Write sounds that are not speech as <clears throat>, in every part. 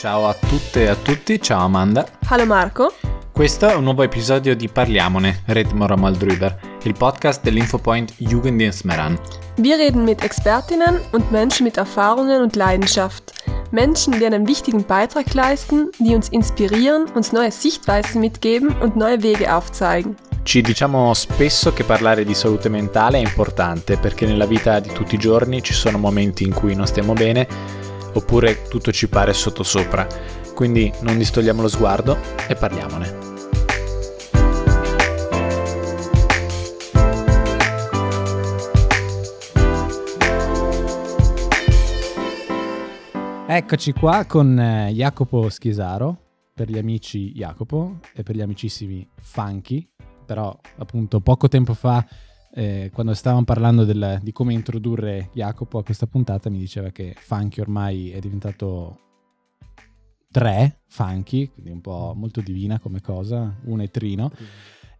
Ciao a tutte e a tutti, ciao Amanda. Hallo Marco. Questo è un nuovo episodio di Parliamone, Red Moramal drüber, il podcast dell'Infopoint Jugenddienst Meran. Wir reden mit Expertinnen und Menschen mit Erfahrungen und Leidenschaft. Menschen, die einen wichtigen Beitrag leisten, die uns inspirieren, uns neue Sichtweisen mitgeben und neue Wege aufzeigen. Ci diciamo spesso che parlare di salute mentale è importante perché nella vita di tutti i giorni ci sono momenti in cui non stiamo bene oppure tutto ci pare sottosopra. Quindi non distogliamo lo sguardo e parliamone. Eccoci qua con eh, Jacopo Schisaro, per gli amici Jacopo e per gli amicissimi Funky, però appunto poco tempo fa eh, quando stavamo parlando del, di come introdurre Jacopo a questa puntata mi diceva che Funky ormai è diventato tre Funky, quindi un po' molto divina come cosa, uno è Trino.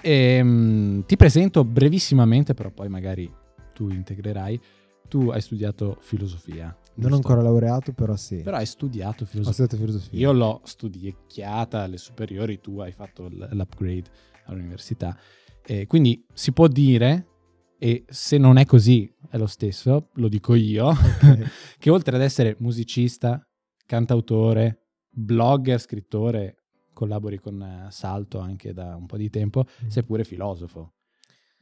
E, ehm, mh, ti presento brevissimamente, però poi magari tu integrerai. Tu hai studiato filosofia. Non ho ancora laureato, però sì. Però hai studiato Ho filosofia. studiato filosofia. Io l'ho studiecchiata alle superiori, tu hai fatto l'upgrade all'università. Eh, quindi si può dire, e se non è così è lo stesso, lo dico io, Ok. <laughs> che oltre ad essere musicista, cantautore, blogger, scrittore, collabori con eh, Salto anche da un po' di tempo, sei pure filosofo.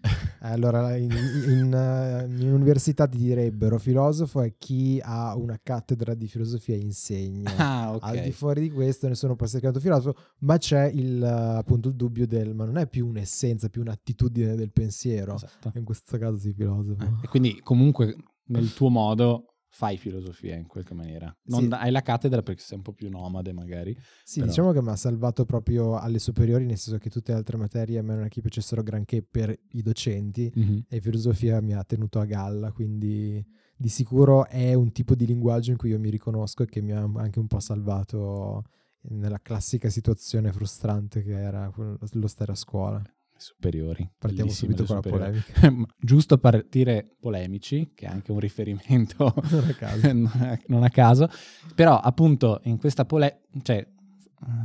<laughs> Allora, in, in, eh, in università ti direbbero filosofo è chi ha una cattedra di filosofia e insegna. <laughs> Ah, ok. Al di fuori di questo nessuno può essere chiamato filosofo, ma c'è il, eh, appunto il dubbio del ma non è più un'essenza, più un'attitudine del pensiero. Esatto. In questo caso sì, filosofo. Eh, E quindi comunque nel tuo modo fai filosofia in qualche maniera. Non Sì. hai la cattedra perché sei un po' più nomade magari. Sì, Però- diciamo che mi ha salvato proprio alle superiori, nel senso che tutte le altre materie a me non è che piacessero granché per i docenti e filosofia mi ha tenuto a galla, quindi di sicuro è un tipo di linguaggio in cui io mi riconosco e che mi ha anche un po' salvato nella classica situazione frustrante che era lo stare a scuola. Superiori. Partiamo subito con la polemica. <laughs> Giusto partire polemici, che è anche un riferimento <laughs> Non a caso. <laughs> non a- caso, però appunto in questa polemica, cioè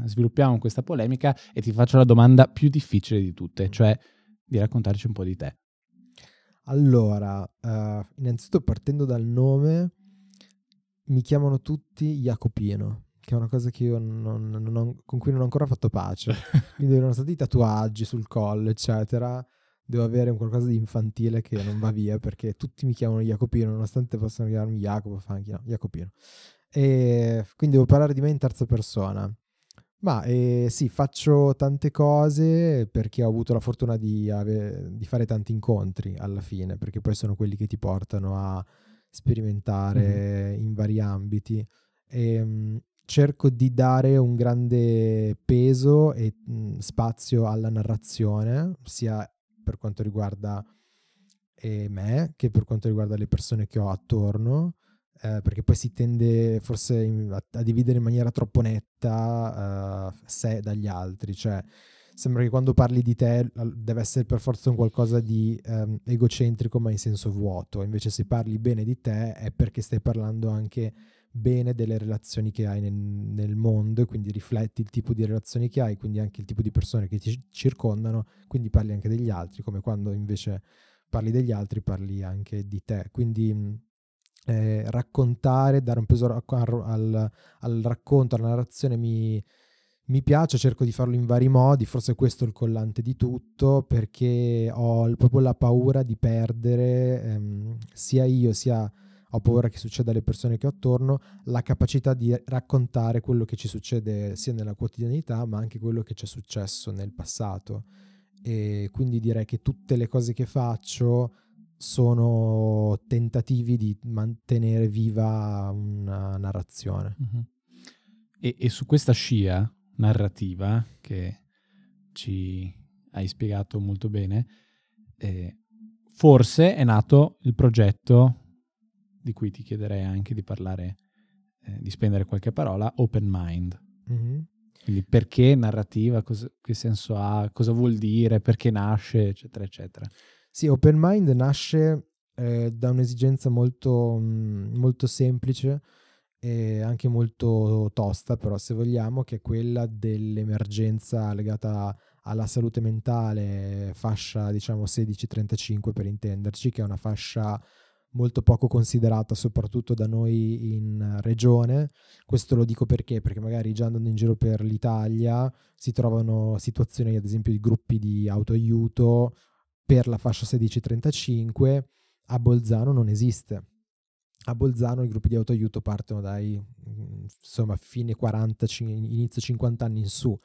sviluppiamo questa polemica e ti faccio la domanda più difficile di tutte, cioè di raccontarci un po' di te. Allora, eh, innanzitutto partendo dal nome, mi chiamano tutti Jacopino, che è una cosa che io non- non ho- con cui non ho ancora fatto pace. <laughs> Quindi nonostante i tatuaggi sul collo, eccetera, devo avere un qualcosa di infantile che non va via perché tutti mi chiamano Jacopino, nonostante possano chiamarmi Jacopo, Funky, no, Jacopino. E quindi devo parlare di me in terza persona. Ma eh, sì, faccio tante cose perché ho avuto la fortuna di, ave- di fare tanti incontri alla fine, perché poi sono quelli che ti portano a sperimentare in vari ambiti. E, mh, cerco di dare un grande peso e mh, spazio alla narrazione, sia per quanto riguarda eh, me che per quanto riguarda le persone che ho attorno eh, perché poi si tende forse in- a, a dividere in maniera troppo netta eh, sé dagli altri, cioè sembra che quando parli di te deve essere per forza un qualcosa di ehm, egocentrico ma in senso vuoto, invece se parli bene di te è perché stai parlando anche bene delle relazioni che hai nel, nel mondo e quindi rifletti il tipo di relazioni che hai, quindi anche il tipo di persone che ti circondano, quindi parli anche degli altri, come quando invece parli degli altri parli anche di te, quindi eh, raccontare, dare un peso al, al- racconto, alla narrazione mi, mi piace, cerco di farlo in vari modi, forse questo è il collante di tutto, perché ho proprio la paura di perdere, ehm, sia io sia ho paura che succeda alle persone che ho attorno, la capacità di raccontare quello che ci succede sia nella quotidianità, ma anche quello che ci è successo nel passato. E quindi direi che tutte le cose che faccio sono tentativi di mantenere viva una narrazione. E, e su questa scia narrativa che ci hai spiegato molto bene, eh, forse è nato il progetto di cui ti chiederei anche di parlare, eh, di spendere qualche parola, Open Mind. Mhm. Quindi perché narrativa, cosa- che senso ha, cosa vuol dire, perché nasce, eccetera, eccetera. Sì, Open Mind nasce eh, da un'esigenza molto, mh, molto semplice e anche molto tosta, però se vogliamo, che è quella dell'emergenza legata alla salute mentale, fascia diciamo 16-35 per intenderci, che è una fascia molto poco considerata soprattutto da noi in regione. Questo lo dico perché? Perché magari già andando in giro per l'Italia si trovano situazioni ad esempio di gruppi di autoaiuto per la fascia 16-35, a Bolzano non esiste. A Bolzano i gruppi di autoaiuto partono dai insomma fine 40, inizio 50 anni in su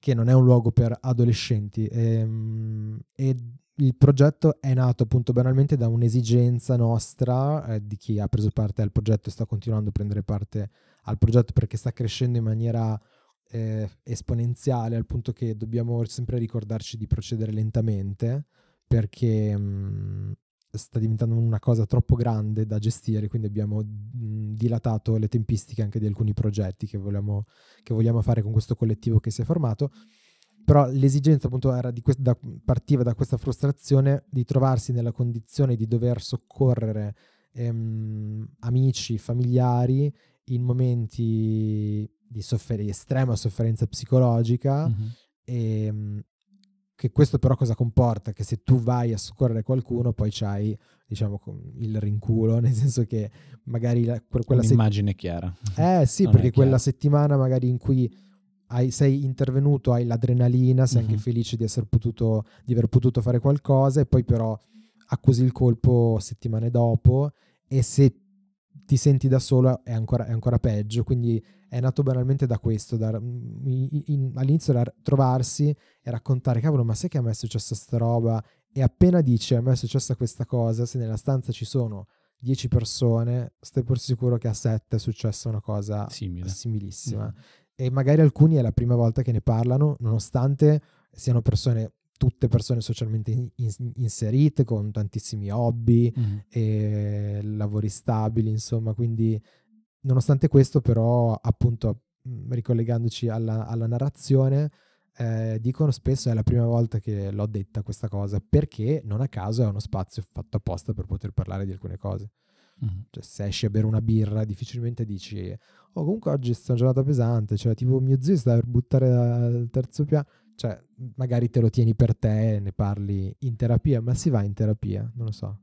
che non è un luogo per adolescenti. E, ehm, e il progetto è nato appunto banalmente da un'esigenza nostra eh, di chi ha preso parte al progetto e sta continuando a prendere parte al progetto perché sta crescendo in maniera eh, esponenziale al punto che dobbiamo sempre ricordarci di procedere lentamente perché mh, mm, sta diventando una cosa troppo grande da gestire, quindi abbiamo mh, dilatato le tempistiche anche di alcuni progetti che vogliamo, che vogliamo fare con questo collettivo che si è formato. Però l'esigenza appunto era di que- da, partiva da questa frustrazione di trovarsi nella condizione di dover soccorrere ehm, amici, familiari in momenti di, soffer- estrema sofferenza psicologica mm-hmm. e, che questo però cosa comporta? Che se tu vai a soccorrere qualcuno poi c'hai diciamo il rinculo, <laughs> nel senso che magari la, quella Un'immagine set... chiara. Eh sì, non perché quella settimana magari in cui hai, sei intervenuto, hai l'adrenalina, sei mm-hmm. anche felice di, potuto, di aver potuto fare qualcosa e poi però accusi il colpo settimane dopo e se ti senti da solo è ancora, è ancora peggio, quindi è nato banalmente da questo, da, in, in, all'inizio era trovarsi e raccontare, cavolo, ma sai che a me è successa sta roba? E appena dici a me è successa questa cosa, se nella stanza ci sono 10 persone, stai pur sicuro che a 7 è successa una cosa Simile. similissima. Mm. E magari alcuni è la prima volta che ne parlano, nonostante siano persone tutte persone socialmente in, in, inserite con tantissimi hobby mm. e lavori stabili, insomma, quindi nonostante questo però appunto mm, ricollegandoci alla, alla narrazione eh, dicono spesso è la prima volta che l'ho detta questa cosa perché non a caso è uno spazio fatto apposta per poter parlare di alcune cose mm. cioè se esci a bere una birra difficilmente dici oh comunque oggi è una giornata pesante cioè tipo mio zio sta per buttare dal terzo piano cioè magari te lo tieni per te e ne parli in terapia ma si va in terapia? Non lo so.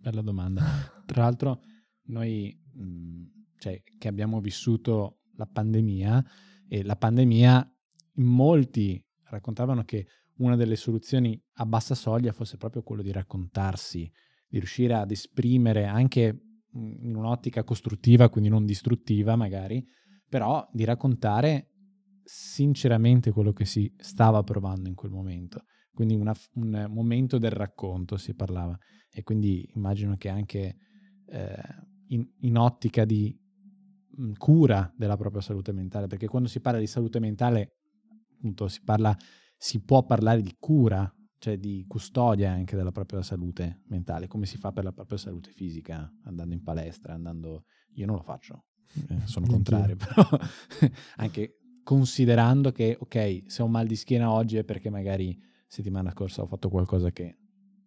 Bella domanda. Tra l'altro noi mh, mm, cioè che abbiamo vissuto la pandemia e la pandemia molti raccontavano che una delle soluzioni a bassa soglia fosse proprio quello di raccontarsi, di riuscire ad esprimere anche in un'ottica costruttiva, quindi non distruttiva magari, però di raccontare sinceramente quello che si stava provando in quel momento. Quindi una, un momento del racconto si parlava e quindi immagino che anche eh, in, in ottica di mh, cura della propria salute mentale, perché quando si parla di salute mentale, appunto, si parla, si può parlare di cura, cioè di custodia anche della propria salute mentale, come si fa per la propria salute fisica, andando in palestra, andando... Io non lo faccio, eh, sono contrario, <laughs> però anche considerando che, ok, se ho mal di schiena oggi è perché magari settimana scorsa ho fatto qualcosa che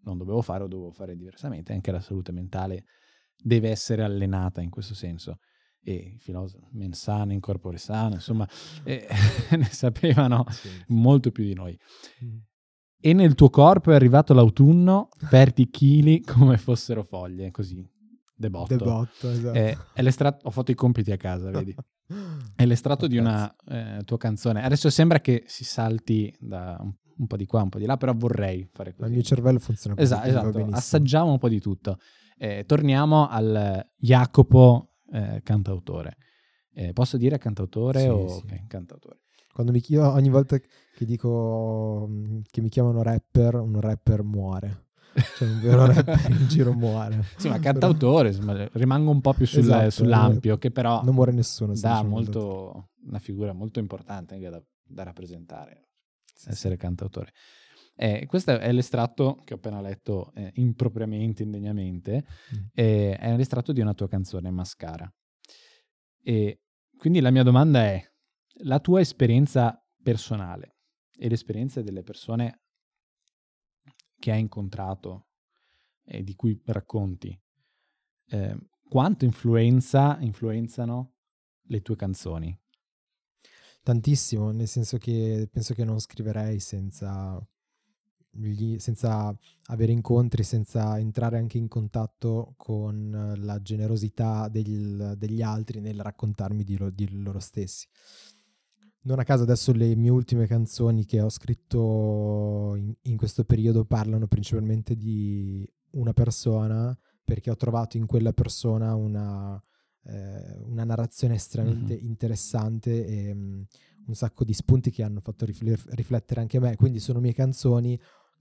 non dovevo fare o dovevo fare diversamente, anche la salute mentale deve essere allenata in questo senso e i filosofi mens sana in corpore sano, insomma, eh, <laughs> ne sapevano sì. molto più di noi. Mm. E nel tuo corpo è arrivato l'autunno, perdi chili <laughs> come fossero foglie, così, debotto. Debotto, esatto. Eh, è l'estratto, ho fatto i compiti a casa, vedi? È l'estratto di una eh, tua canzone. Adesso sembra che si salti da un, un, po' di qua, un po' di là, però vorrei fare così. Il mio cervello funziona così. Esatto, esatto. assaggiamo un po' di tutto. Eh, torniamo al Jacopo eh, cantautore. Eh, posso dire cantautore sì, o sì. Okay, cantautore? Quando mi chiedo, ogni volta che dico mm, che mi chiamano rapper, un rapper muore. Cioè un vero <laughs> rapper in giro muore. Sì, ma cantautore, insomma, rimango un po' più sul, esatto, sull'ampio, che però non muore nessuno. Dà molto, una figura molto importante anche da, da rappresentare, sì, essere cantautore. Eh, questo è l'estratto che ho appena letto eh, impropriamente, indegnamente, mm. eh, è l'estratto di una tua canzone, Mascara. E quindi la mia domanda è, la tua esperienza personale e l'esperienza delle persone che hai incontrato e di cui racconti, eh, quanto influenza, influenzano le tue canzoni? Tantissimo, nel senso che penso che non scriverei senza, gli, senza avere incontri, senza entrare anche in contatto con la generosità del, degli altri nel raccontarmi di, lo, di loro stessi. Non a caso adesso le mie ultime canzoni che ho scritto in, in questo periodo parlano principalmente di una persona perché ho trovato in quella persona una, eh, una narrazione estremamente mm-hmm. interessante e um, un sacco di spunti che hanno fatto riflettere anche me. Quindi sono mie canzoni,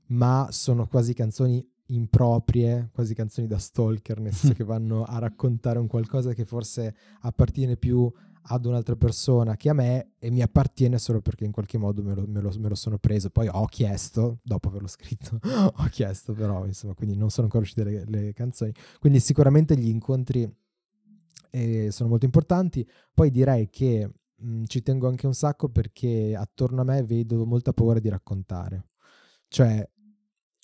ma sono quasi canzoni improprie, quasi canzoni da stalker, nel senso che vanno a raccontare un qualcosa che forse appartiene più ad un'altra persona che a me e mi appartiene solo perché in qualche modo me lo, me lo, me lo sono preso. Poi ho chiesto, dopo averlo scritto, <laughs> ho chiesto però, insomma, quindi non sono ancora uscite le, le canzoni. Quindi sicuramente gli incontri eh, sono molto importanti. Poi direi che mh, mm, ci tengo anche un sacco perché attorno a me vedo molta paura di raccontare. Cioè,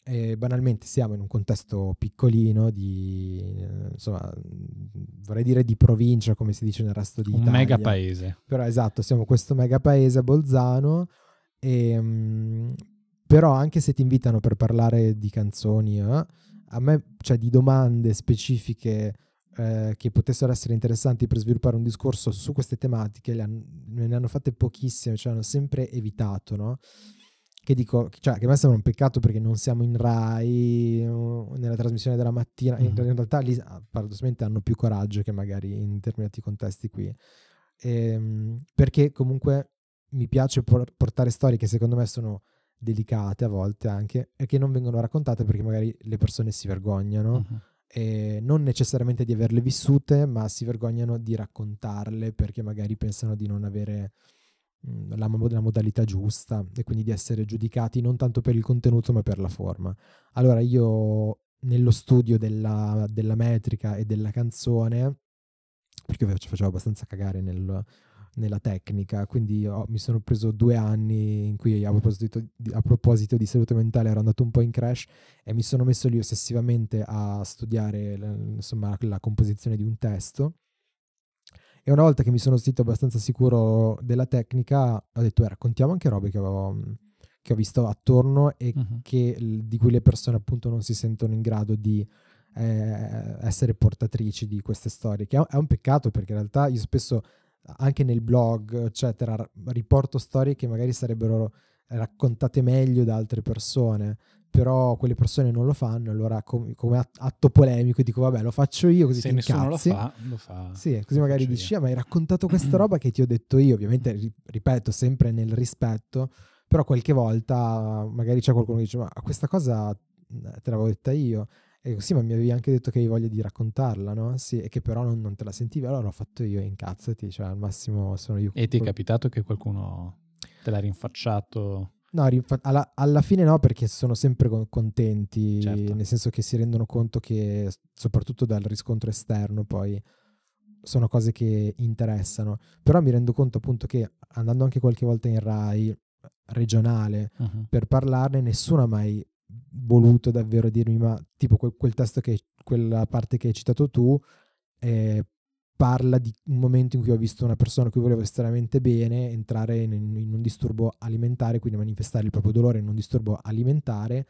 eh, banalmente siamo in un contesto piccolino di, insomma, vorrei dire di provincia, come si dice nel resto di un mega paese. Però esatto, siamo questo mega paese a Bolzano e, mh, mm, però anche se ti invitano per parlare di canzoni, eh, a me, cioè di domande specifiche eh, che potessero essere interessanti per sviluppare un discorso su queste tematiche, han, ne hanno fatte pochissime, cioè hanno sempre evitato, no? Che dico, cioè, che a me sembra un peccato perché non siamo in Rai, nella trasmissione della mattina, mm-hmm. in, realtà lì ah, paradossalmente hanno più coraggio che magari in determinati contesti qui. E, ehm, perché comunque mi piace por- portare storie che secondo me sono delicate a volte anche e che non vengono raccontate perché magari le persone si vergognano. Mm-hmm eh, non necessariamente di averle vissute, ma si vergognano di raccontarle perché magari pensano di non avere la, la, modalità giusta e quindi di essere giudicati non tanto per il contenuto ma per la forma. Allora io nello studio della, della metrica e della canzone, perché ci facevo abbastanza cagare nel, nella tecnica, quindi ho, mi sono preso due anni in cui a proposito, di, a proposito, di, salute mentale ero andato un po' in crash e mi sono messo lì ossessivamente a studiare insomma, la composizione di un testo. E una volta che mi sono sentito abbastanza sicuro della tecnica, ho detto, eh, raccontiamo anche robe che avevo, che ho visto attorno e uh-huh. che, di cui le persone appunto non si sentono in grado di eh, essere portatrici di queste storie, che è un peccato perché in realtà io spesso anche nel blog, eccetera, riporto storie che magari sarebbero raccontate meglio da altre persone, però quelle persone non lo fanno, allora com- come atto polemico dico vabbè lo faccio io così Se ti incazzi. lo fa, lo fa. Sì, così lo magari dici, ah, ma hai raccontato questa <clears throat> roba che ti ho detto io, ovviamente ripeto sempre nel rispetto, però qualche volta magari c'è qualcuno che dice ma questa cosa te l'avevo detta io e sì, ma mi avevi anche detto che hai voglia di raccontarla, no? Sì, e che però non, non te la sentivi, allora l'ho fatto io, incazzati, cioè al massimo sono io. E ti è capitato che qualcuno te l'ha rinfacciato? No, rinfa- alla, alla, fine no, perché sono sempre contenti, certo. nel senso che si rendono conto che, soprattutto dal riscontro esterno, poi sono cose che interessano. Però mi rendo conto appunto che andando anche qualche volta in Rai regionale uh-huh. per parlarne, nessuno ha mai voluto davvero dirmi, ma tipo quel, quel testo che, quella parte che hai citato tu, eh, parla di un momento in cui ho visto una persona a cui volevo estremamente bene entrare in, in, un disturbo alimentare, quindi manifestare il proprio dolore in un disturbo alimentare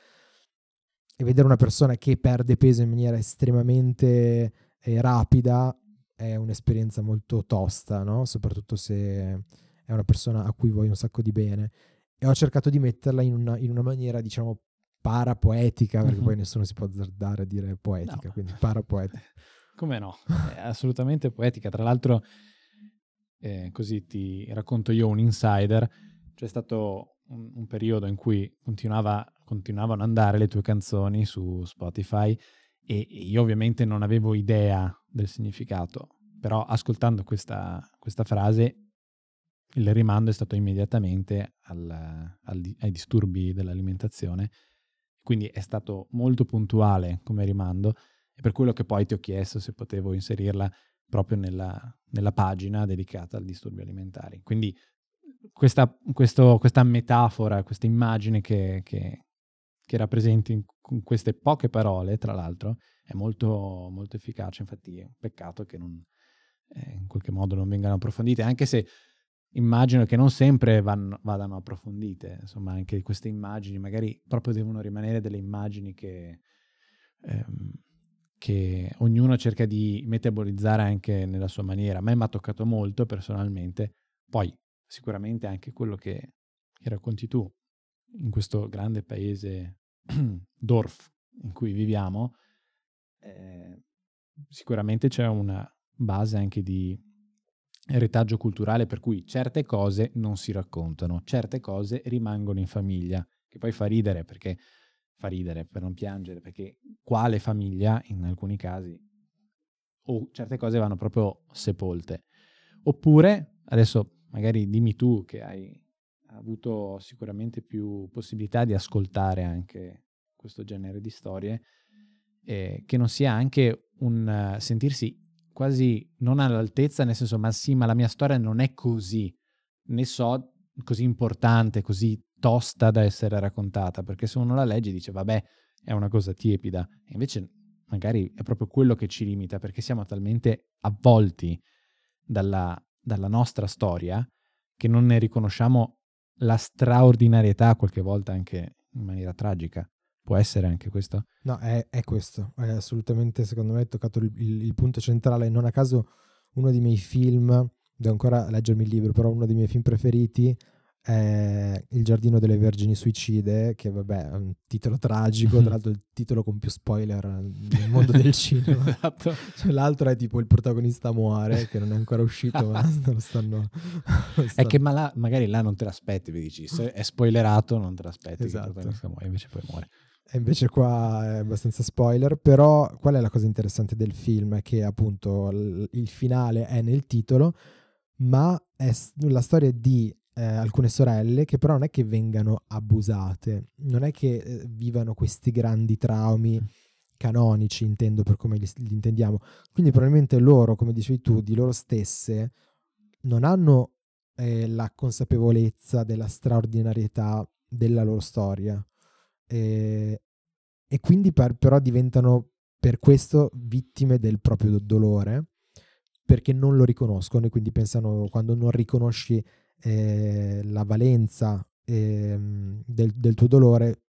e vedere una persona che perde peso in maniera estremamente eh, rapida è un'esperienza molto tosta, no? soprattutto se è una persona a cui vuoi un sacco di bene. E ho cercato di metterla in una, in una maniera, diciamo, parapoetica, perché mm-hmm. poi nessuno si può azzardare a dire poetica, no. quindi parapoetica. <laughs> Come no? È assolutamente poetica. Tra l'altro, eh, così ti racconto io un insider, c'è stato un, un periodo in cui continuava, continuavano ad andare le tue canzoni su Spotify e io ovviamente non avevo idea del significato, però ascoltando questa, questa frase il rimando è stato immediatamente al, al, ai disturbi dell'alimentazione quindi è stato molto puntuale come rimando e per quello che poi ti ho chiesto se potevo inserirla proprio nella, nella pagina dedicata al disturbi alimentari. Quindi questa, questo, questa metafora, questa immagine che, che, che rappresenti con queste poche parole, tra l'altro, è molto, molto efficace. Infatti è un peccato che non, eh, in qualche modo non vengano approfondite, anche se immagino che non sempre vanno, vadano approfondite. Insomma, anche queste immagini magari proprio devono rimanere delle immagini che, ehm, che ognuno cerca di metabolizzare anche nella sua maniera. A me mi ha toccato molto personalmente. Poi sicuramente anche quello che, che racconti tu in questo grande paese <clears throat> Dorf in cui viviamo, eh, sicuramente c'è una base anche di retaggio culturale per cui certe cose non si raccontano, certe cose rimangono in famiglia, che poi fa ridere perché fa ridere per non piangere, perché quale famiglia in alcuni casi o certe cose vanno proprio sepolte. Oppure, adesso magari dimmi tu che hai avuto sicuramente più possibilità di ascoltare anche questo genere di storie, eh, che non sia anche un uh, sentirsi quasi non all'altezza, nel senso, ma sì, ma la mia storia non è così, ne so così importante, così tosta da essere raccontata, perché se uno la legge dice, vabbè, è una cosa tiepida, e invece magari è proprio quello che ci limita, perché siamo talmente avvolti dalla, dalla nostra storia che non ne riconosciamo la straordinarietà qualche volta anche in maniera tragica. Può essere anche questo? No, è, è questo. È assolutamente, secondo me, toccato il, il, il, punto centrale. Non a caso uno dei miei film, devo ancora leggermi il libro, però uno dei miei film preferiti è Il giardino delle vergini suicide, che vabbè è un titolo tragico, tra l'altro il titolo con più spoiler nel mondo del <laughs> cinema. esatto. Cioè, l'altro è tipo il protagonista muore, che non è ancora uscito, ma <laughs> lo stanno... Lo stanno... È che ma là, magari là non te l'aspetti, vi dici, se è spoilerato non te l'aspetti, esatto. muore, invece poi muore. E invece qua è abbastanza spoiler, però qual è la cosa interessante del film? È che appunto il finale è nel titolo, ma è la storia di eh, alcune sorelle che però non è che vengano abusate, non è che eh, vivano questi grandi traumi canonici, intendo per come li, li, intendiamo. Quindi probabilmente loro, come dicevi tu, di loro stesse non hanno eh, la consapevolezza della straordinarietà della loro storia e, e quindi per, però diventano per questo vittime del proprio dolore perché non lo riconoscono e quindi pensano quando non riconosci eh, la valenza eh, del, del, tuo dolore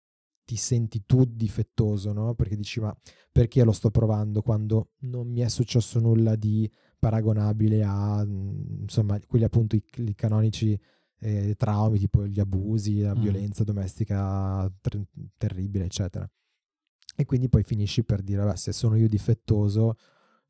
ti senti tu difettoso, no? Perché dici ma perché lo sto provando quando non mi è successo nulla di paragonabile a insomma quelli appunto i, i canonici eh, traumi tipo gli abusi, la mm. violenza domestica ter- terribile, eccetera. E quindi poi finisci per dire, vabbè, se sono io difettoso,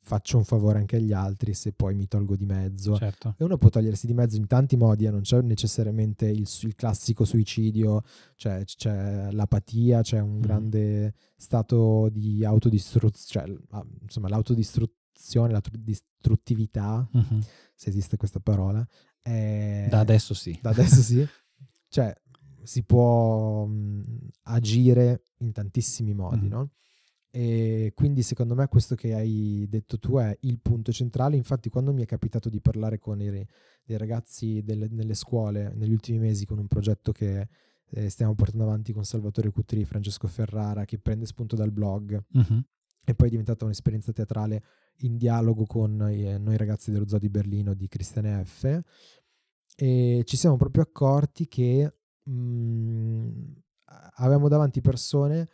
faccio un favore anche agli altri se poi mi tolgo di mezzo. Certo. E uno può togliersi di mezzo in tanti modi, eh? non c'è necessariamente il, il classico suicidio, cioè, c'è l'apatia, c'è un mm. grande stato di autodistruzione, cioè, insomma l'autodistruzione, l'autodistruttività, mm-hmm. se esiste questa parola, eh, da adesso sì. Da adesso sì. cioè, si può mh, agire in tantissimi modi, mm. no? E quindi secondo me questo che hai detto tu è il punto centrale. Infatti, quando mi è capitato di parlare con i, dei ragazzi delle, nelle scuole negli ultimi mesi con un progetto che eh, stiamo portando avanti con Salvatore Cutri Francesco Ferrara, che prende spunto dal blog, mm-hmm. e poi è diventata un'esperienza teatrale in dialogo con eh, noi ragazzi dello Zoo di Berlino di Cristiane F. E ci siamo proprio accorti che mh, mm, avevamo davanti persone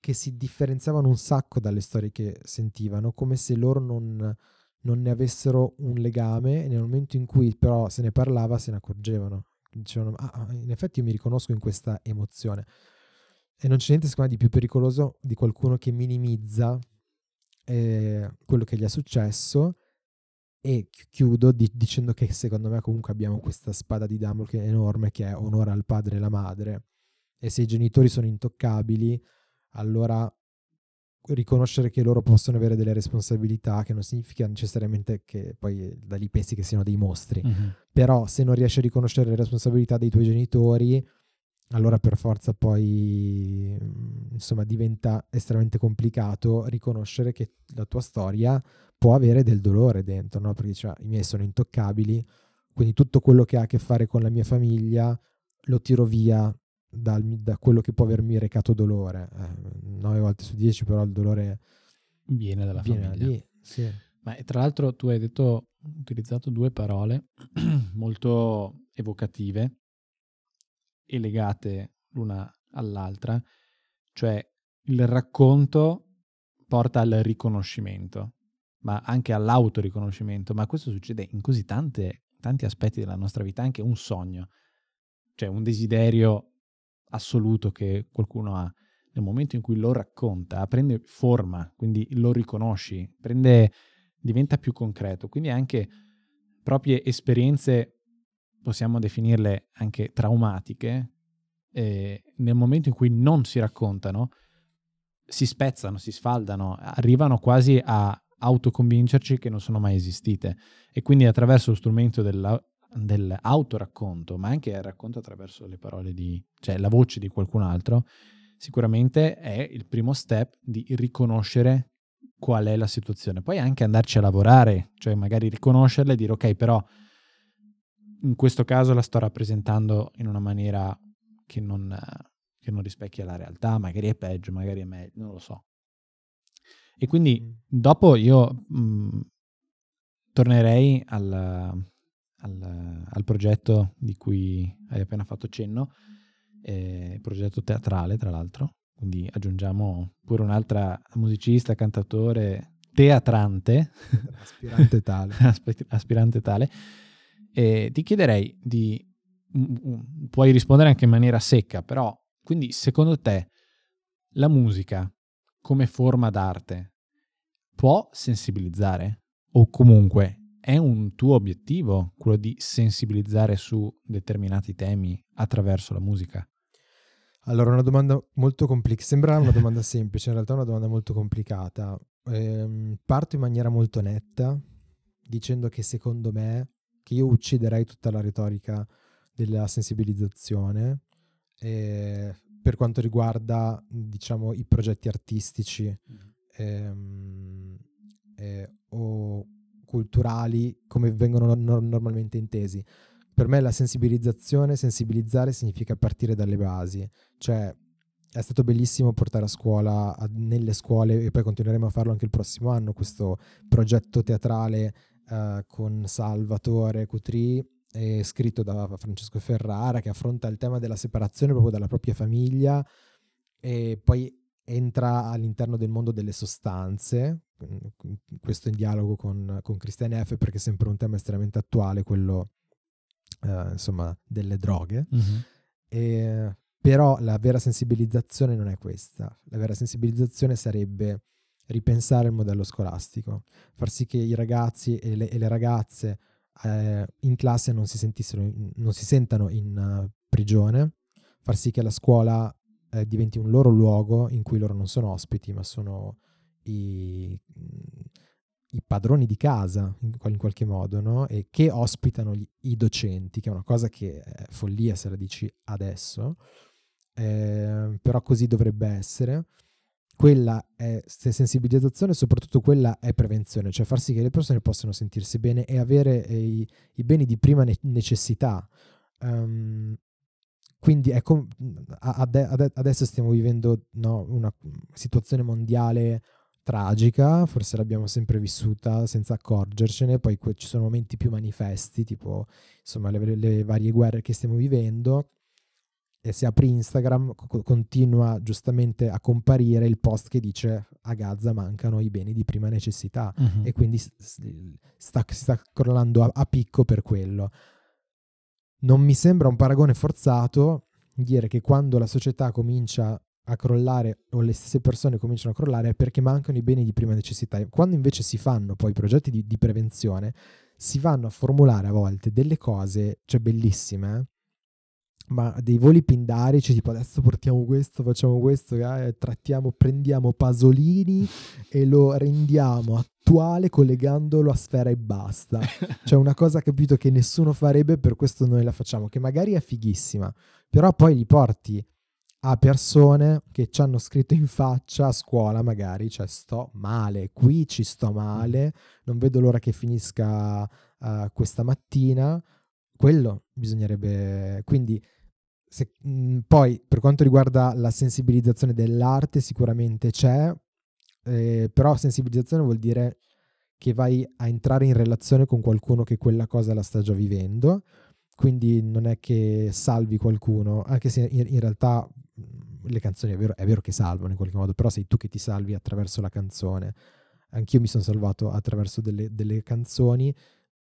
che si differenziavano un sacco dalle storie che sentivano, come se loro non, non ne avessero un legame e nel momento in cui però se ne parlava se ne accorgevano. Dicevano, ah, ah in effetti io mi riconosco in questa emozione. E non c'è niente secondo me di più pericoloso di qualcuno che minimizza eh, quello che gli è successo e chiudo di- dicendo che secondo me comunque abbiamo questa spada di Damocle enorme che è onore al padre e alla madre e se i genitori sono intoccabili allora riconoscere che loro possono avere delle responsabilità che non significa necessariamente che poi da lì pensi che siano dei mostri mm-hmm. però se non riesci a riconoscere le responsabilità dei tuoi genitori allora per forza poi insomma diventa estremamente complicato riconoscere che la tua storia può avere del dolore dentro, no? Perché cioè, i miei sono intoccabili, quindi tutto quello che ha a che fare con la mia famiglia lo tiro via dal- da quello che può avermi recato dolore. Eh, 9 volte su 10 però il dolore Viene dalla viene da famiglia. lì. Sì. Ma tra l'altro tu hai detto, utilizzato due parole <clears throat> molto evocative e legate l'una all'altra, cioè il racconto porta al riconoscimento, ma anche all'autoriconoscimento, ma questo succede in così tante, tanti aspetti della nostra vita, anche un sogno, cioè un desiderio assoluto che qualcuno ha. Nel momento in cui lo racconta, prende forma, quindi lo riconosci, prende diventa più concreto. Quindi anche proprie esperienze, possiamo definirle anche traumatiche, eh, nel momento in cui non si raccontano, si spezzano, si sfaldano, arrivano quasi a autoconvincerci che non sono mai esistite. E quindi attraverso lo strumento della, dell'autoracconto, ma anche il racconto attraverso le parole di, cioè la voce di qualcun altro, sicuramente è il primo step di riconoscere qual è la situazione. Poi anche andarci a lavorare, cioè magari riconoscerla e dire ok, però in questo caso la sto rappresentando in una maniera che non, che non rispecchia la realtà, magari è peggio, magari è meglio, non lo so. E quindi Mm. dopo io mh, tornerei al, al- al progetto di cui hai appena fatto cenno, eh, progetto teatrale tra l'altro, quindi aggiungiamo pure un'altra musicista, cantatore, teatrante, Aspirante tale. <laughs> aspirante tale, e ti chiederei di, mm, mm, puoi rispondere anche in maniera secca, però quindi secondo te la musica come forma d'arte può sensibilizzare? O comunque è un tuo obiettivo quello di sensibilizzare su determinati temi attraverso la musica? Allora, una domanda molto complicata. Sembra una <laughs> domanda semplice, in realtà è una domanda molto complicata. Ehm, parto in maniera molto netta dicendo che secondo me che io ucciderei tutta la retorica della sensibilizzazione eh, per quanto riguarda, diciamo, i progetti artistici ehm, eh, o culturali come vengono no- normalmente intesi. Per me la sensibilizzazione, sensibilizzare significa partire dalle basi, cioè è stato bellissimo portare a scuola, a- nelle scuole, e poi continueremo a farlo anche il prossimo anno, questo progetto teatrale eh, con Salvatore Cutri, eh, scritto da Francesco Ferrara, che affronta il tema della separazione proprio dalla propria famiglia e poi entra all'interno del mondo delle sostanze, questo in dialogo con, con Christian F, perché è sempre un tema estremamente attuale, quello eh, insomma delle droghe. E- però la vera sensibilizzazione non è questa. La vera sensibilizzazione sarebbe ripensare il modello scolastico, far sì che i ragazzi e le, e le ragazze eh, in classe non si, sentissero in- non si sentano in eh, prigione, far sì che la scuola eh, diventi un loro luogo in cui loro non sono ospiti, ma sono i, i padroni di casa in, in qualche modo, no? E che ospitano gli- i docenti, che è una cosa che è follia se la dici adesso, eh, però così dovrebbe essere. Quella è se- sensibilizzazione, soprattutto quella è prevenzione, cioè far sì che le persone possano sentirsi bene e avere eh, i, i beni di prima ne- necessità. Ehm, quindi ecco, adesso stiamo vivendo no, una situazione mondiale tragica, forse l'abbiamo sempre vissuta senza accorgercene, poi que- ci sono momenti più manifesti, tipo insomma le, le varie guerre che stiamo vivendo, e se apri Instagram co- continua giustamente a comparire il post che dice a Gaza mancano i beni di prima necessità Mhm. e quindi s- s- sta, si sta crollando a, a picco per quello. Non mi sembra un paragone forzato dire che quando la società comincia a crollare o le stesse persone cominciano a crollare è perché mancano i beni di prima necessità. Quando invece si fanno poi progetti di, di prevenzione, si vanno a formulare a volte delle cose, cioè bellissime, ma dei voli pindarici, tipo adesso portiamo questo, facciamo questo, eh, trattiamo, prendiamo Pasolini e lo rendiamo attuale collegandolo a sfera e basta. <laughs> Cioè una cosa capito che nessuno farebbe, per questo noi la facciamo, che magari è fighissima, però poi li porti a persone che ci hanno scritto in faccia a scuola magari, cioè sto male, qui ci sto male, non vedo l'ora che finisca eh, questa mattina, quello bisognerebbe, quindi se, mh, poi per quanto riguarda la sensibilizzazione dell'arte sicuramente c'è, eh, però sensibilizzazione vuol dire che vai a entrare in relazione con qualcuno che quella cosa la sta già vivendo, quindi non è che salvi qualcuno, anche se in, in realtà le canzoni è vero, è vero che salvano in qualche modo, però sei tu che ti salvi attraverso la canzone. Anch'io mi sono salvato attraverso delle, delle canzoni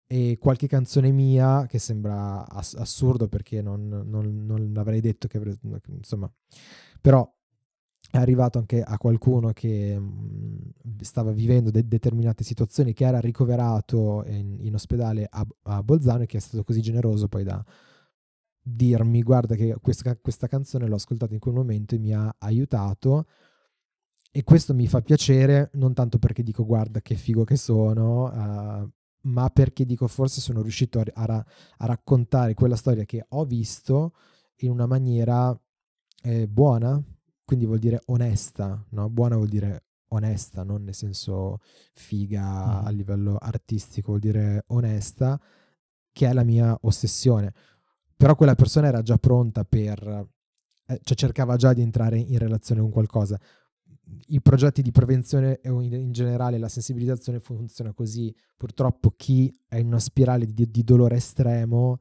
e qualche canzone mia che sembra ass- assurdo perché non, non, non l'avrei detto che avrei, insomma però è arrivato anche a qualcuno che mh, stava vivendo de- determinate situazioni che era ricoverato in, in ospedale a, a, Bolzano e che è stato così generoso poi da dirmi guarda che questa, questa canzone l'ho ascoltata in quel momento e mi ha aiutato. E questo mi fa piacere non tanto perché dico guarda che figo che sono uh, ma perché dico forse sono riuscito a, a, a, raccontare quella storia che ho visto in una maniera eh, buona, quindi vuol dire onesta, no? Buona vuol dire onesta, non nel senso figa mm. a livello artistico, vuol dire onesta, che è la mia ossessione. Però quella persona era già pronta per, eh, cioè cercava già di entrare in relazione con qualcosa i progetti di prevenzione e in generale la sensibilizzazione funziona così. Purtroppo chi è in una spirale di, di dolore estremo,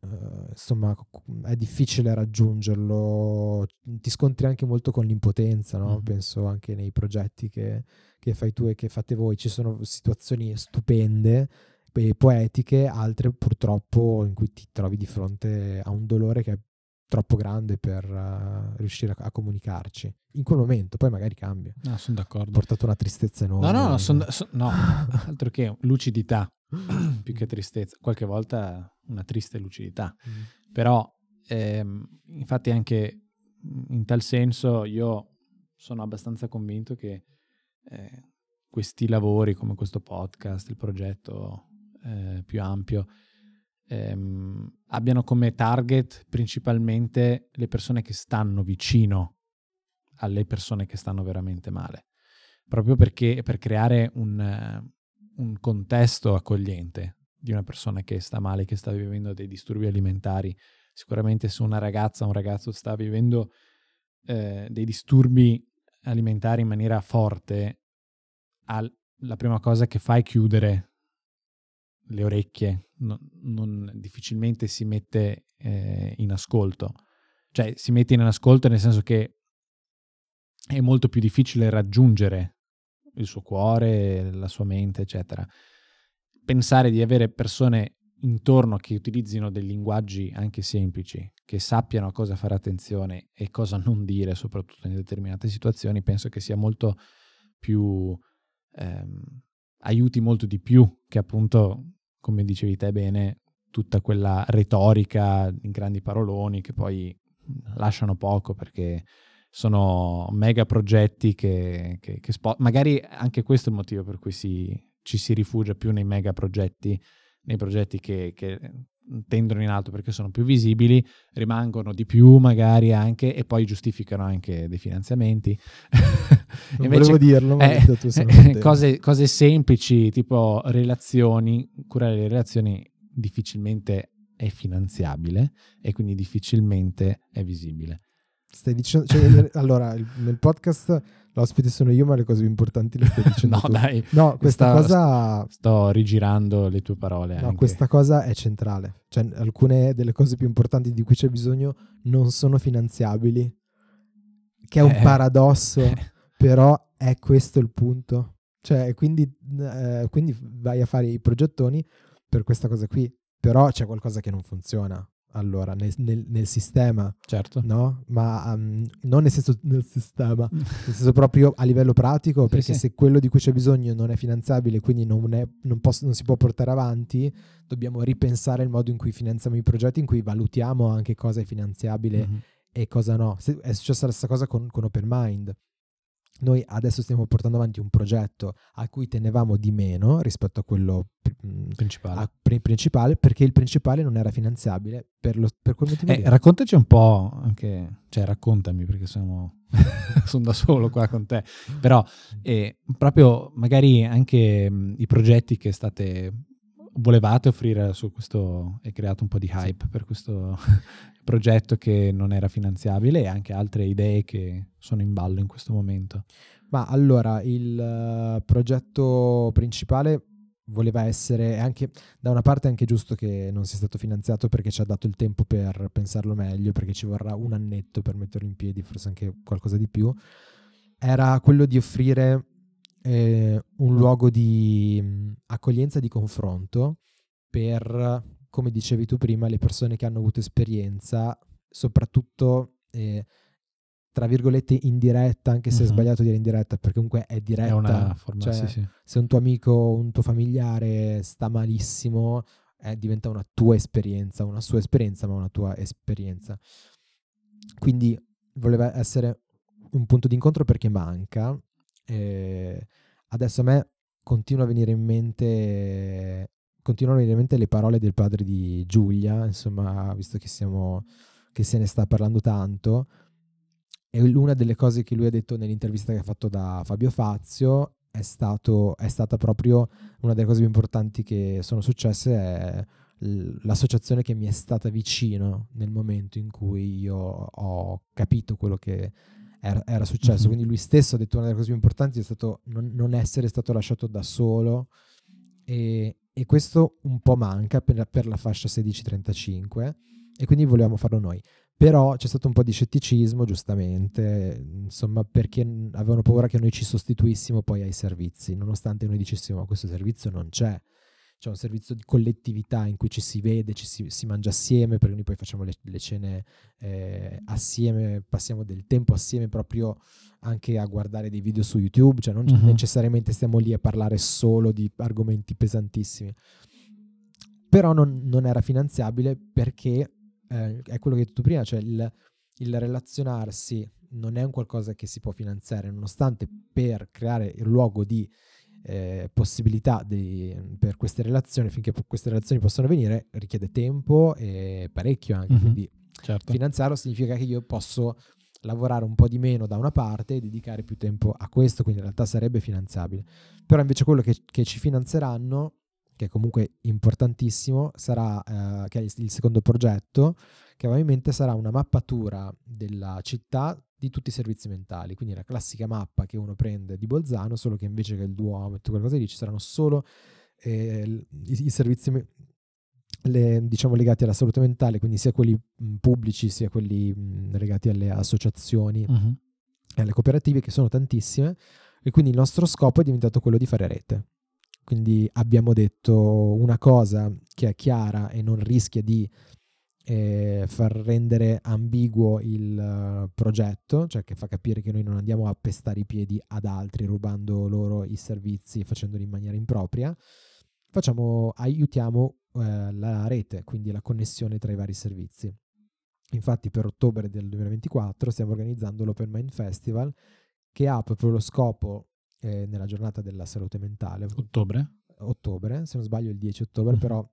eh, insomma, è difficile raggiungerlo. Ti scontri anche molto con l'impotenza, no? mm. penso anche nei progetti che, che, fai tu e che fate voi. Ci sono situazioni stupende poetiche, altre purtroppo in cui ti trovi di fronte a un dolore che è troppo grande per uh, riuscire a, a, comunicarci. In quel momento, poi magari cambia. No, sono d'accordo. Ha portato una tristezza enorme. No, no, no, son, <laughs> son, no altro che lucidità, <clears throat> più che tristezza. Qualche volta una triste lucidità. Mm. Però, ehm, infatti anche in tal senso io sono abbastanza convinto che eh, questi lavori come questo podcast, il progetto eh, più ampio, ehm, abbiano come target principalmente le persone che stanno vicino alle persone che stanno veramente male, proprio perché per creare un, un contesto accogliente di una persona che sta male, che sta vivendo dei disturbi alimentari. Sicuramente se una ragazza o un ragazzo sta vivendo eh, dei disturbi alimentari in maniera forte, al, la prima cosa che fa è chiudere le orecchie, non, non difficilmente si mette eh, in ascolto. Cioè si mette in ascolto nel senso che è molto più difficile raggiungere il suo cuore, la sua mente, eccetera. Pensare di avere persone intorno che utilizzino dei linguaggi anche semplici, che sappiano a cosa fare attenzione e cosa non dire, soprattutto in determinate situazioni, penso che sia molto più ehm, aiuti molto di più che appunto come dicevi te bene, tutta quella retorica in grandi paroloni che poi lasciano poco perché sono mega progetti che, che, che spo- magari anche questo è il motivo per cui si, ci si rifugia più nei mega progetti, nei progetti che, che tendono in alto perché sono più visibili, rimangono di più magari anche e poi giustificano anche dei finanziamenti. Non Invece, volevo dirlo, ma eh, eh, cose, cose, semplici tipo relazioni, curare le relazioni difficilmente è finanziabile e quindi difficilmente è visibile. Stai dicendo, cioè, <laughs> allora, nel podcast l'ospite sono io, ma le cose più importanti le stai dicendo <laughs> no, tu. dai. No, questa sto, cosa... Sto rigirando le tue parole. No, anche. questa cosa è centrale. Cioè, alcune delle cose più importanti di cui c'è bisogno non sono finanziabili, che è un eh. paradosso, <laughs> però è questo il punto. Cioè, quindi, eh, quindi vai a fare i progettoni per questa cosa qui, però c'è qualcosa che non funziona allora nel, nel, nel, sistema, certo. no? Ma um, non nel senso nel sistema, <laughs> nel senso proprio a livello pratico, perché sì, sì. se quello di cui c'è bisogno non è finanziabile, quindi non, è, non, posso, non, si può portare avanti, dobbiamo ripensare il modo in cui finanziamo i progetti, in cui valutiamo anche cosa è finanziabile mm-hmm. e cosa no. È successa la stessa cosa con, con Open Mind. Noi adesso stiamo portando avanti un progetto a cui tenevamo di meno rispetto a quello mm, principale, a, principale perché il principale non era finanziabile per, lo, per quel motivo. Eh, raccontaci un po' anche, cioè raccontami perché sono, <laughs> sono da solo qua con te, però eh, proprio magari anche mh, mm, i progetti che state volevate offrire su questo, è creato un po' di hype per questo <laughs> progetto che non era finanziabile e anche altre idee che sono in ballo in questo momento. Ma allora, il uh, progetto principale voleva essere anche da una parte è anche giusto che non sia stato finanziato perché ci ha dato il tempo per pensarlo meglio, perché ci vorrà un annetto per metterlo in piedi, forse anche qualcosa di più. Era quello di offrire eh, un luogo di mh, accoglienza e di confronto per, come dicevi tu prima, le persone che hanno avuto esperienza, soprattutto eh, tra virgolette in diretta, anche se uh-huh. è sbagliato dire in diretta, perché comunque è diretta. È una forma, cioè, sì, sì. Se un tuo amico o un tuo familiare sta malissimo, eh, diventa una tua esperienza, una sua esperienza, ma una tua esperienza. Quindi voleva essere un punto di incontro perché manca. Eh, adesso a me continua a venire in mente continuano a venire in mente le parole del padre di Giulia, insomma, visto che siamo che se ne sta parlando tanto, e una delle cose che lui ha detto nell'intervista che ha fatto da Fabio Fazio è, stato, è stata proprio una delle cose più importanti che sono successe è l'associazione che mi è stata vicino nel momento in cui io ho capito quello che era, era successo. Mm-hmm. Quindi lui stesso ha detto una delle cose più importanti è stato non, non essere stato lasciato da solo e, e questo un po' manca per, per la fascia 16-35 e quindi volevamo farlo noi. Però c'è stato un po' di scetticismo, giustamente, insomma, perché avevano paura che noi ci sostituissimo poi ai servizi, nonostante noi dicessimo questo servizio non c'è. C'è un servizio di collettività in cui ci si vede, ci si, si mangia assieme, perché noi poi facciamo le, le cene eh, assieme, passiamo del tempo assieme proprio anche a guardare dei video su YouTube, cioè non uh-huh. necessariamente stiamo lì a parlare solo di argomenti pesantissimi. Però non, non era finanziabile perché eh, è quello che hai detto prima, cioè il, il relazionarsi non è un qualcosa che si può finanziare, nonostante per creare il luogo di eh, possibilità di, per queste relazioni, finché queste relazioni possano venire, richiede tempo e parecchio anche. Mm-hmm, quindi certo. finanziarlo significa che io posso lavorare un po' di meno da una parte e dedicare più tempo a questo, quindi in realtà sarebbe finanziabile. Però invece quello che, che ci finanzieranno che è comunque importantissimo, sarà, eh, che è il, il secondo progetto, che avevo in mente sarà una mappatura della città di tutti i servizi mentali, quindi la classica mappa che uno prende di Bolzano, solo che invece che il Duomo e tutte quelle cose lì ci saranno solo eh, i, i, servizi le, diciamo legati alla salute mentale, quindi sia quelli mh, pubblici sia quelli mh, legati alle associazioni uh-huh. e alle cooperative, che sono tantissime, e quindi il nostro scopo è diventato quello di fare rete. Quindi abbiamo detto una cosa che è chiara e non rischia di eh, far rendere ambiguo il uh, progetto, cioè che fa capire che noi non andiamo a pestare i piedi ad altri rubando loro i servizi e facendoli in maniera impropria. Facciamo, aiutiamo eh, la rete, quindi la connessione tra i vari servizi. Infatti per ottobre del 2024 stiamo organizzando l'Open Mind Festival che ha proprio lo scopo eh, nella giornata della salute mentale. Ottobre? Ottobre, se non sbaglio il 10 ottobre, mm-hmm. però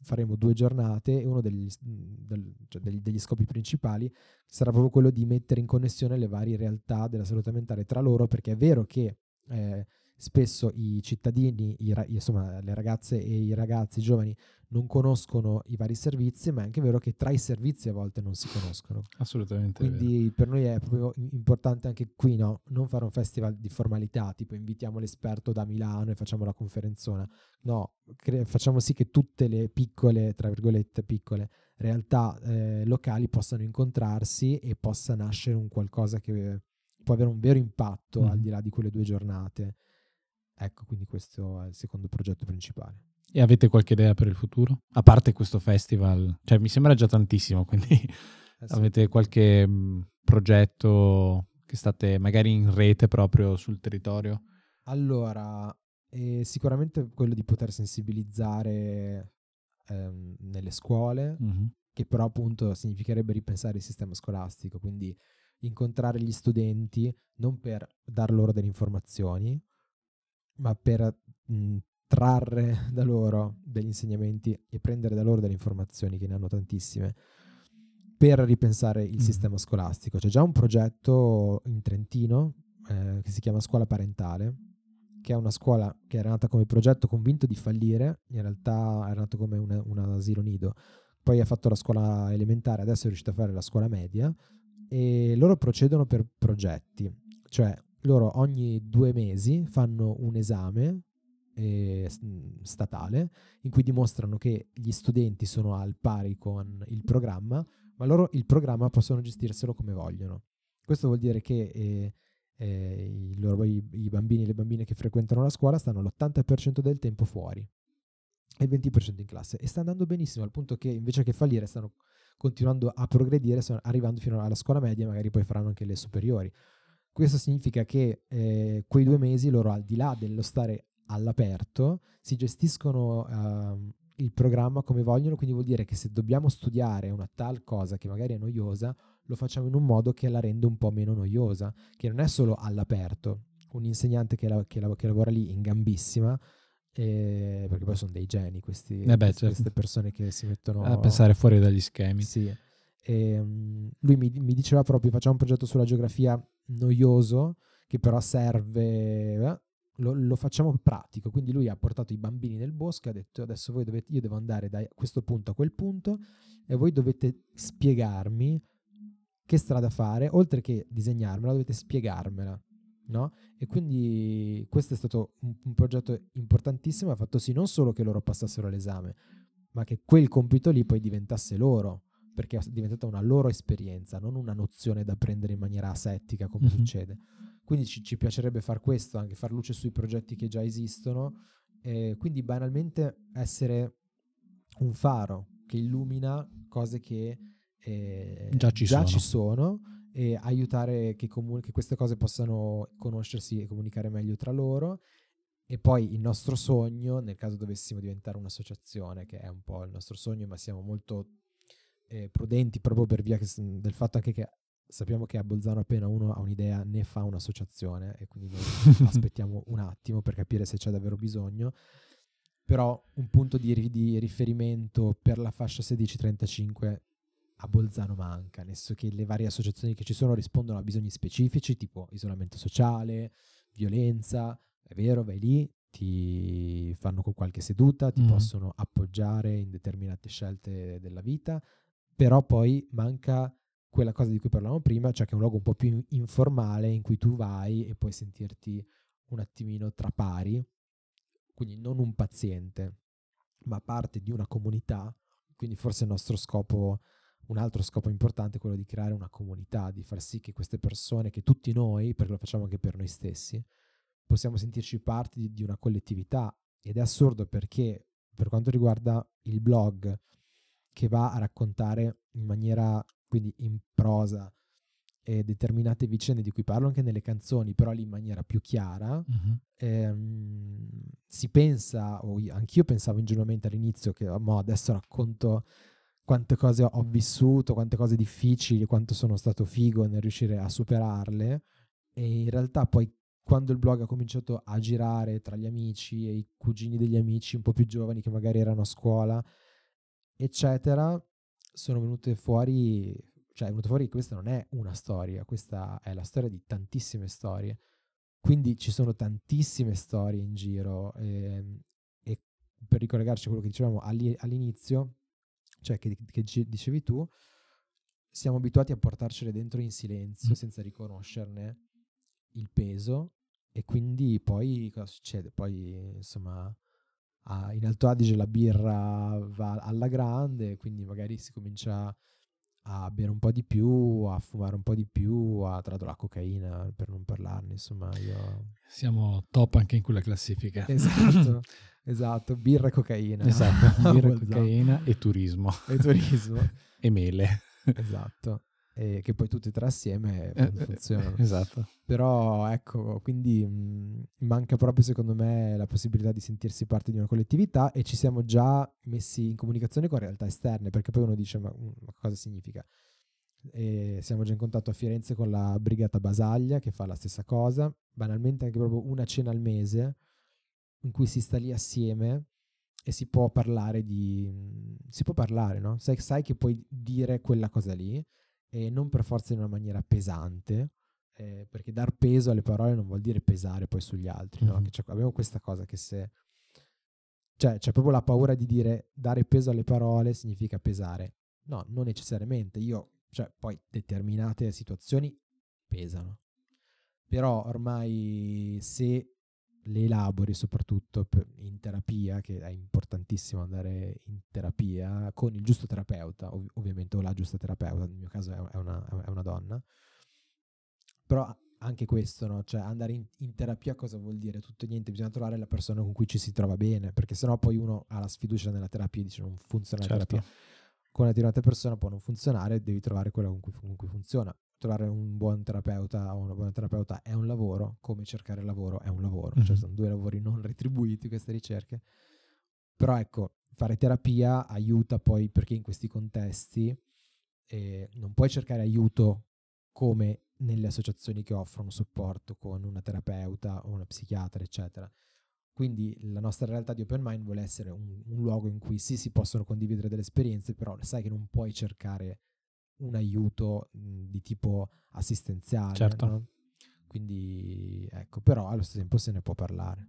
faremo due giornate e uno degli, del, cioè degli, degli, scopi principali sarà proprio quello di mettere in connessione le varie realtà della salute mentale tra loro, perché è vero che eh, spesso i cittadini, i, insomma le ragazze e i ragazzi i giovani non conoscono i vari servizi, ma è anche vero che tra i servizi a volte non si conoscono. Assolutamente. Quindi per noi è proprio importante anche qui no? non fare un festival di formalità, tipo invitiamo l'esperto da Milano e facciamo la conferenzona. No, cre- facciamo sì che tutte le piccole, tra virgolette, piccole realtà eh, locali possano incontrarsi e possa nascere un qualcosa che può avere un vero impatto mm. al di là di quelle due giornate Ecco, quindi questo è il secondo progetto principale. E avete qualche idea per il futuro? A parte questo festival, cioè mi sembra già tantissimo, <laughs> quindi eh sì. avete qualche mh, mm, progetto che state magari in rete proprio sul territorio? Allora, eh, sicuramente quello di poter sensibilizzare ehm, nelle scuole, mm-hmm. che però appunto significherebbe ripensare il sistema scolastico, quindi incontrare gli studenti non per dar loro delle informazioni, ma per mh, trarre da loro degli insegnamenti e prendere da loro delle informazioni, che ne hanno tantissime, per ripensare il mm. sistema scolastico. C'è già un progetto in Trentino eh, che si chiama Scuola Parentale, che è una scuola che era nata come progetto convinto di fallire, in realtà era nato come un, un asilo nido, poi ha fatto la scuola elementare, adesso è riuscito a fare la scuola media e loro procedono per progetti, cioè loro ogni due mesi fanno un esame eh, statale in cui dimostrano che gli studenti sono al pari con il programma, ma loro il programma possono gestirselo come vogliono. Questo vuol dire che eh, eh, i, loro, i, i, bambini e le bambine che frequentano la scuola stanno l'80% del tempo fuori e il 20% in classe e sta andando benissimo al punto che invece che fallire stanno continuando a progredire, arrivando fino alla scuola media, magari poi faranno anche le superiori. Questo significa che eh, quei due mesi loro al di là dello stare all'aperto si gestiscono uh, il programma come vogliono, quindi vuol dire che se dobbiamo studiare una tal cosa che magari è noiosa, lo facciamo in un modo che la rende un po' meno noiosa, che non è solo all'aperto. Un insegnante che, la, che, la, che lavora lì in gambissima, eh, perché poi sono dei geni questi, eh beh, certo. queste persone che si mettono a pensare fuori dagli schemi. Sì. E, um, lui mi, mi, diceva proprio: facciamo un progetto sulla geografia noioso, che però serve. Eh, lo, lo, facciamo pratico. Quindi lui ha portato i bambini nel bosco e ha detto: Adesso voi dovete, io devo andare da questo punto a quel punto, e voi dovete spiegarmi che strada fare, oltre che disegnarmela, dovete spiegarmela. No? E quindi questo è stato un, un, progetto importantissimo, ha fatto sì non solo che loro passassero l'esame, ma che quel compito lì poi diventasse loro, perché è diventata una loro esperienza, non una nozione da prendere in maniera asettica come mm-hmm. succede. Quindi ci, ci, piacerebbe far questo, anche far luce sui progetti che già esistono, e quindi banalmente essere un faro che illumina cose che eh, già, ci, già sono. ci sono e aiutare che, comun- che queste cose possano conoscersi e comunicare meglio tra loro. E poi il nostro sogno, nel caso dovessimo diventare un'associazione, che è un po' il nostro sogno, ma siamo molto eh, prudenti proprio per via che, del fatto anche che sappiamo che a Bolzano appena uno ha un'idea ne fa un'associazione e quindi noi <laughs> aspettiamo un attimo per capire se c'è davvero bisogno. Però un punto di, di riferimento per la fascia 16-35 a Bolzano manca, nel senso che le varie associazioni che ci sono rispondono a bisogni specifici, tipo isolamento sociale, violenza, è vero, vai lì, ti fanno con qualche seduta, ti mm. possono appoggiare in determinate scelte della vita, però poi manca quella cosa di cui parlavamo prima, cioè che è un luogo un po' più informale in cui tu vai e puoi sentirti un attimino tra pari, quindi non un paziente, ma parte di una comunità, quindi forse il nostro scopo un altro scopo importante è quello di creare una comunità, di far sì che queste persone, che tutti noi, perché lo facciamo anche per noi stessi, possiamo sentirci parte di, di una collettività. Ed è assurdo perché, per quanto riguarda il blog, che va a raccontare in maniera, quindi in prosa, eh, determinate vicende di cui parlo anche nelle canzoni, però lì in maniera più chiara, uh-huh. ehm, si pensa, o io, anch'io pensavo ingenuamente all'inizio che oh, adesso racconto quante cose ho vissuto, quante cose difficili, quanto sono stato figo nel riuscire a superarle. E in realtà poi quando il blog ha cominciato a girare tra gli amici e i cugini degli amici un po' più giovani che magari erano a scuola, eccetera, sono venute fuori, cioè è venuto fuori che questa non è una storia, questa è la storia di tantissime storie. Quindi ci sono tantissime storie in giro e, ehm, e per ricollegarci a quello che dicevamo all'inizio, cioè che, che dicevi tu, siamo abituati a portarcele dentro in silenzio mm. senza riconoscerne il peso e quindi poi cosa succede? Poi insomma in Alto Adige la birra va alla grande, quindi magari si comincia a bere un po' di più, a fumare un po' di più, a tra l'altro la cocaina per non parlarne, insomma io... Siamo top anche in quella classifica. <laughs> Esatto. Esatto, birra e cocaina. Esatto, <laughs> birra e cocaina e turismo. E turismo. <laughs> e mele. Esatto. E che poi tutti e tre assieme eh, eh funzionano. <laughs> Esatto. Però ecco, quindi mh, manca proprio secondo me la possibilità di sentirsi parte di una collettività e ci siamo già messi in comunicazione con realtà esterne, perché poi uno dice ma, ma cosa significa? E siamo già in contatto a Firenze con la Brigata Basaglia che fa la stessa cosa, banalmente anche proprio una cena al mese in cui si sta lì assieme e si può parlare di... si può parlare, no? Sai, sai che puoi dire quella cosa lì e non per forza in una maniera pesante, eh, perché dar peso alle parole non vuol dire pesare poi sugli altri, no? Mhm. Che c'è- abbiamo questa cosa che se... Cioè, c'è proprio la paura di dire dare peso alle parole significa pesare. No, non necessariamente. Io, cioè, poi determinate situazioni pesano. Però ormai se le elabori, soprattutto in terapia, che è importantissimo andare in terapia con il giusto terapeuta, ov- ovviamente o la giusta terapeuta, nel mio caso è una, è una donna, però anche questo, no? Cioè andare in, in terapia cosa vuol dire? Tutto e niente, bisogna trovare la persona con cui ci si trova bene, perché sennò poi uno ha la sfiducia nella terapia e dice non funziona la Certo. terapia. Con una determinata persona può non funzionare, devi trovare quella con cui, con cui funziona. Trovare un buon terapeuta o una buona terapeuta è un lavoro, come cercare lavoro è un lavoro, cioè Mhm. sono due lavori non retribuiti queste ricerche. Però ecco, fare terapia aiuta poi perché in questi contesti eh, non puoi cercare aiuto come nelle associazioni che offrono supporto con una terapeuta o una psichiatra, eccetera. Quindi la nostra realtà di Open Mind vuole essere un, un luogo in cui sì si possono condividere delle esperienze, però sai che non puoi cercare un aiuto mh, di tipo assistenziale. Certo. no? Quindi ecco, però allo stesso tempo se ne può parlare.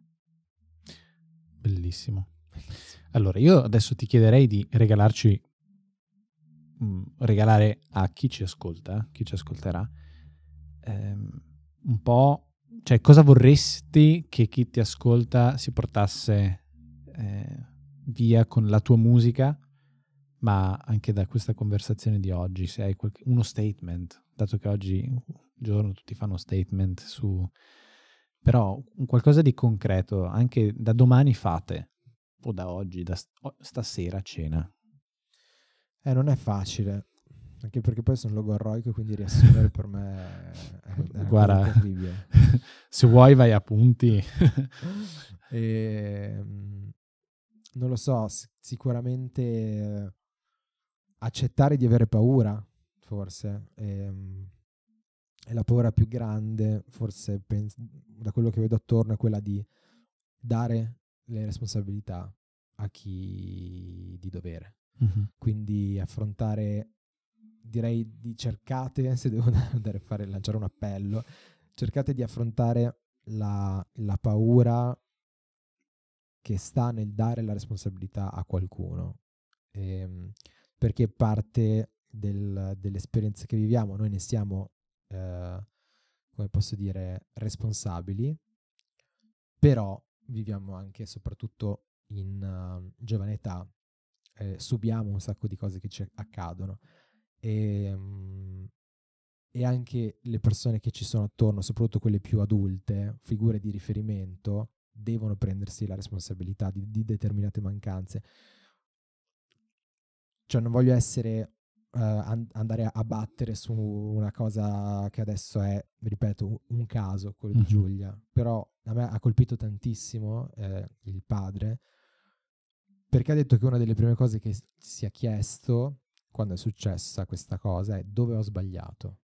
Bellissimo. Allora, io adesso ti chiederei di regalarci, mm, regalare a chi ci ascolta, chi ci ascolterà, ehm, un po', cioè cosa vorresti che chi ti ascolta si portasse eh, via con la tua musica, ma anche da questa conversazione di oggi, se hai qualche- uno statement, dato che oggi un giorno tutti fanno statement su... Però un qualcosa di concreto, anche da domani fate, o da oggi, da stasera a cena. Eh, non è facile, anche perché poi sono logorroico, quindi riassumere per me è, Guarda. terribile. <laughs> Se vuoi vai a punti. <laughs> E, mm, non lo so, sicuramente accettare di avere paura, forse. ehm, E, la paura più grande, forse pens- da quello che vedo attorno, è quella di dare le responsabilità a chi di dovere. Mhm. Quindi affrontare, direi di cercate, <laughs> se devo andare a fare, lanciare un appello, cercate di affrontare la, la paura che sta nel dare la responsabilità a qualcuno, Ehm, perché parte del- delle esperienze che viviamo, noi ne siamo, eh, come posso dire, responsabili, però viviamo anche, soprattutto in eh, giovane età, eh, subiamo un sacco di cose che ci accadono e, mm, e anche le persone che ci sono attorno, soprattutto quelle più adulte, figure di riferimento, devono prendersi la responsabilità di, di determinate mancanze. Cioè non voglio essere eh, an- andare a, battere su una cosa che adesso è, ripeto, un, caso, quello Mhm. di Giulia, però a me ha colpito tantissimo eh, il padre perché ha detto che una delle prime cose che si è chiesto quando è successa questa cosa è dove ho sbagliato.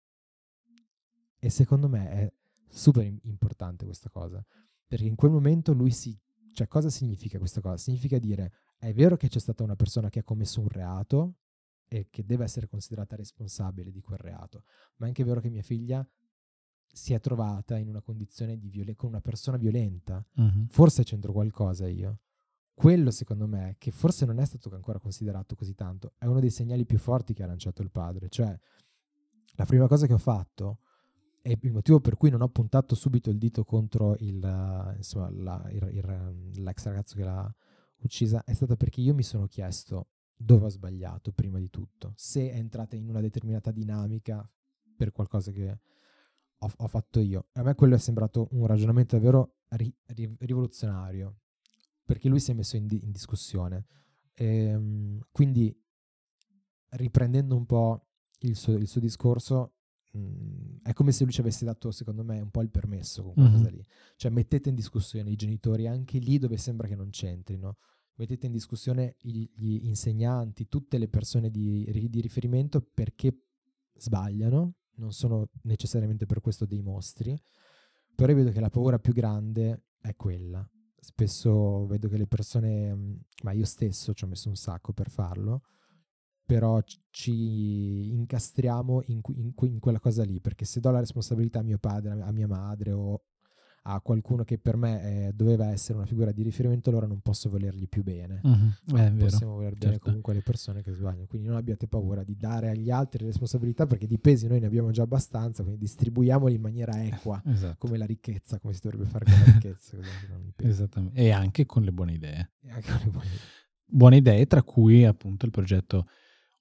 E secondo me è super im- importante questa cosa, perché in quel momento lui si... Cioè, cosa significa questa cosa? Significa dire, è vero che c'è stata una persona che ha commesso un reato e che deve essere considerata responsabile di quel reato, ma è anche vero che mia figlia si è trovata in una condizione di violen- con una persona violenta Mhm. forse c'entro qualcosa io. Quello secondo me, che forse non è stato ancora considerato così tanto, è uno dei segnali più forti che ha lanciato il padre. Cioè, la prima cosa che ho fatto, e il motivo per cui non ho puntato subito il dito contro il, eh, insomma, la- il- il- l'ex ragazzo che l'ha uccisa, è stata perché io mi sono chiesto dove ho sbagliato prima di tutto, se è entrata in una determinata dinamica per qualcosa che ho, ho fatto io. A me quello è sembrato un ragionamento davvero ri- ri- rivoluzionario, perché lui si è messo in, di- in discussione. Ehm, quindi, riprendendo un po' il suo, il suo discorso, mh, è come se lui ci avesse dato, secondo me, un po' il permesso con quella Mhm. cosa lì. Cioè, mettete in discussione i genitori anche lì dove sembra che non c'entrino. Mettete in discussione gli, insegnanti, tutte le persone di, di riferimento perché sbagliano, non sono necessariamente per questo dei mostri, però vedo che la paura più grande è quella. Spesso vedo che le persone, ma io stesso ci ho messo un sacco per farlo, però ci incastriamo in, in, in, quella cosa lì, perché se do la responsabilità a mio padre, a mia madre o a qualcuno che per me eh, doveva essere una figura di riferimento, allora non posso volergli più bene. Uh-huh. Eh, Possiamo voler certo. bene comunque alle persone che sbagliano. Quindi non abbiate paura di dare agli altri le responsabilità perché di pesi noi ne abbiamo già abbastanza, quindi distribuiamoli in maniera equa, esatto. come la ricchezza, come si dovrebbe fare con la ricchezza. Esattamente. E anche con le buone idee. E anche con le buone idee. Buone idee, tra cui appunto il progetto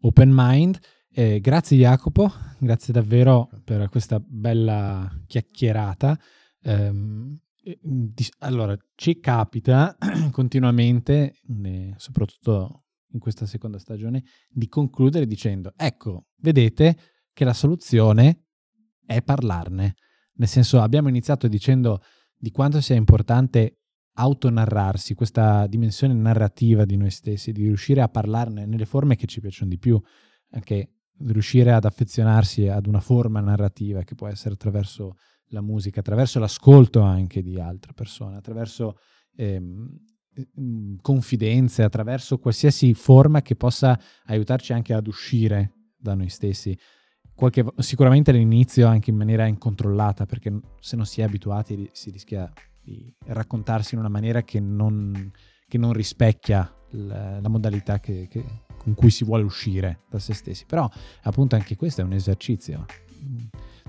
Open Mind. Eh, grazie Jacopo, grazie davvero per questa bella chiacchierata. Um, allora, ci capita <clears throat> continuamente, soprattutto in questa seconda stagione, di concludere dicendo, ecco, vedete che la soluzione è parlarne. Nel senso, abbiamo iniziato dicendo di quanto sia importante autonarrarsi, questa dimensione narrativa di noi stessi, di riuscire a parlarne nelle forme che ci piacciono di più, anche riuscire ad affezionarsi ad una forma narrativa che può essere attraverso la musica, attraverso l'ascolto anche di altre persone, attraverso ehm, confidenze, attraverso qualsiasi forma che possa aiutarci anche ad uscire da noi stessi. Qualche, sicuramente all'inizio anche in maniera incontrollata, perché se non si è abituati si rischia di raccontarsi in una maniera che non, che non rispecchia la, la modalità che, che, con cui si vuole uscire da se stessi. Però appunto anche questo è un esercizio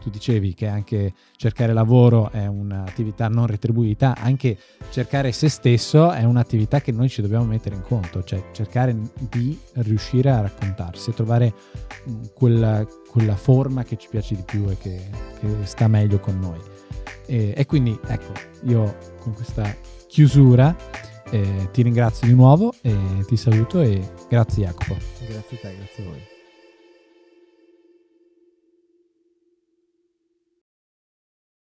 tu dicevi che anche cercare lavoro è un'attività non retribuita, anche cercare se stesso è un'attività che noi ci dobbiamo mettere in conto, cioè cercare di riuscire a raccontarsi, a trovare mm, quella, quella forma che ci piace di più e che, che sta meglio con noi. E, e, quindi ecco, io con questa chiusura eh, ti ringrazio di nuovo e ti saluto e grazie Jacopo. Grazie a te, grazie a voi.